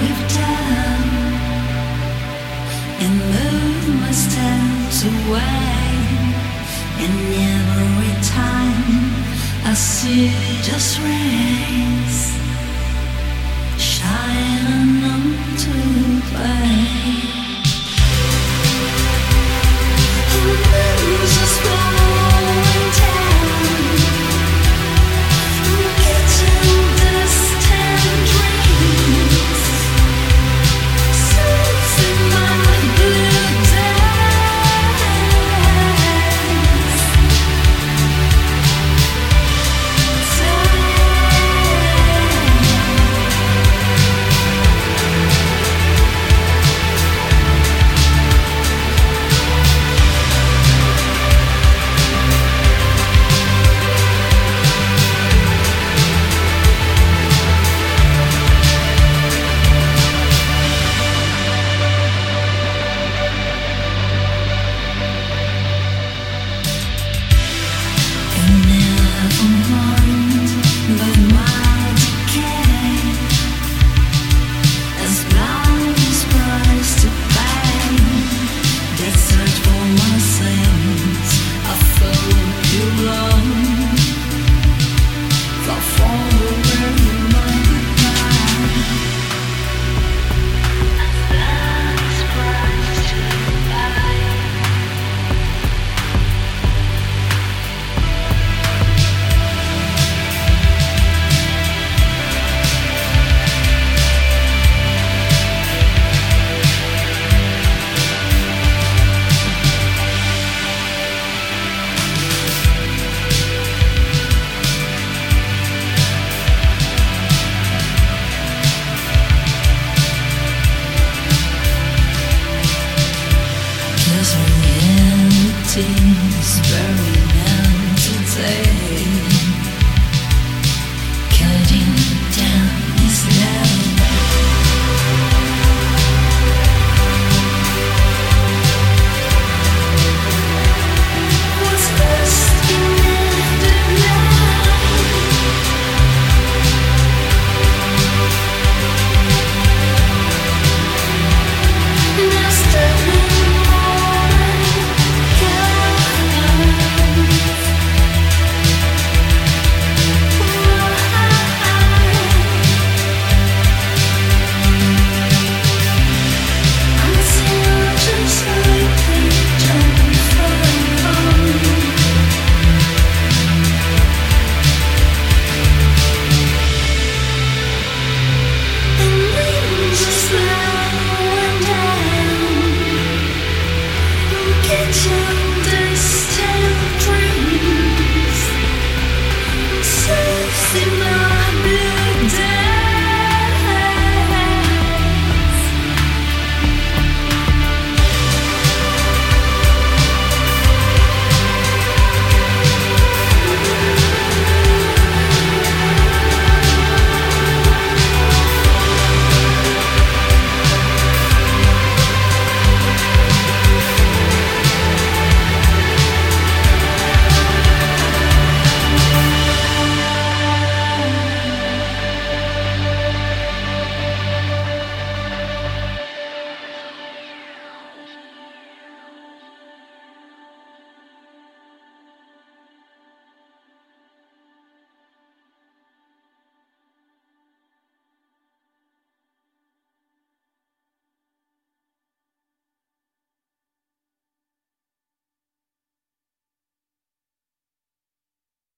we've done and move my away. And every time I see just rains, shining onto the place. Never Cause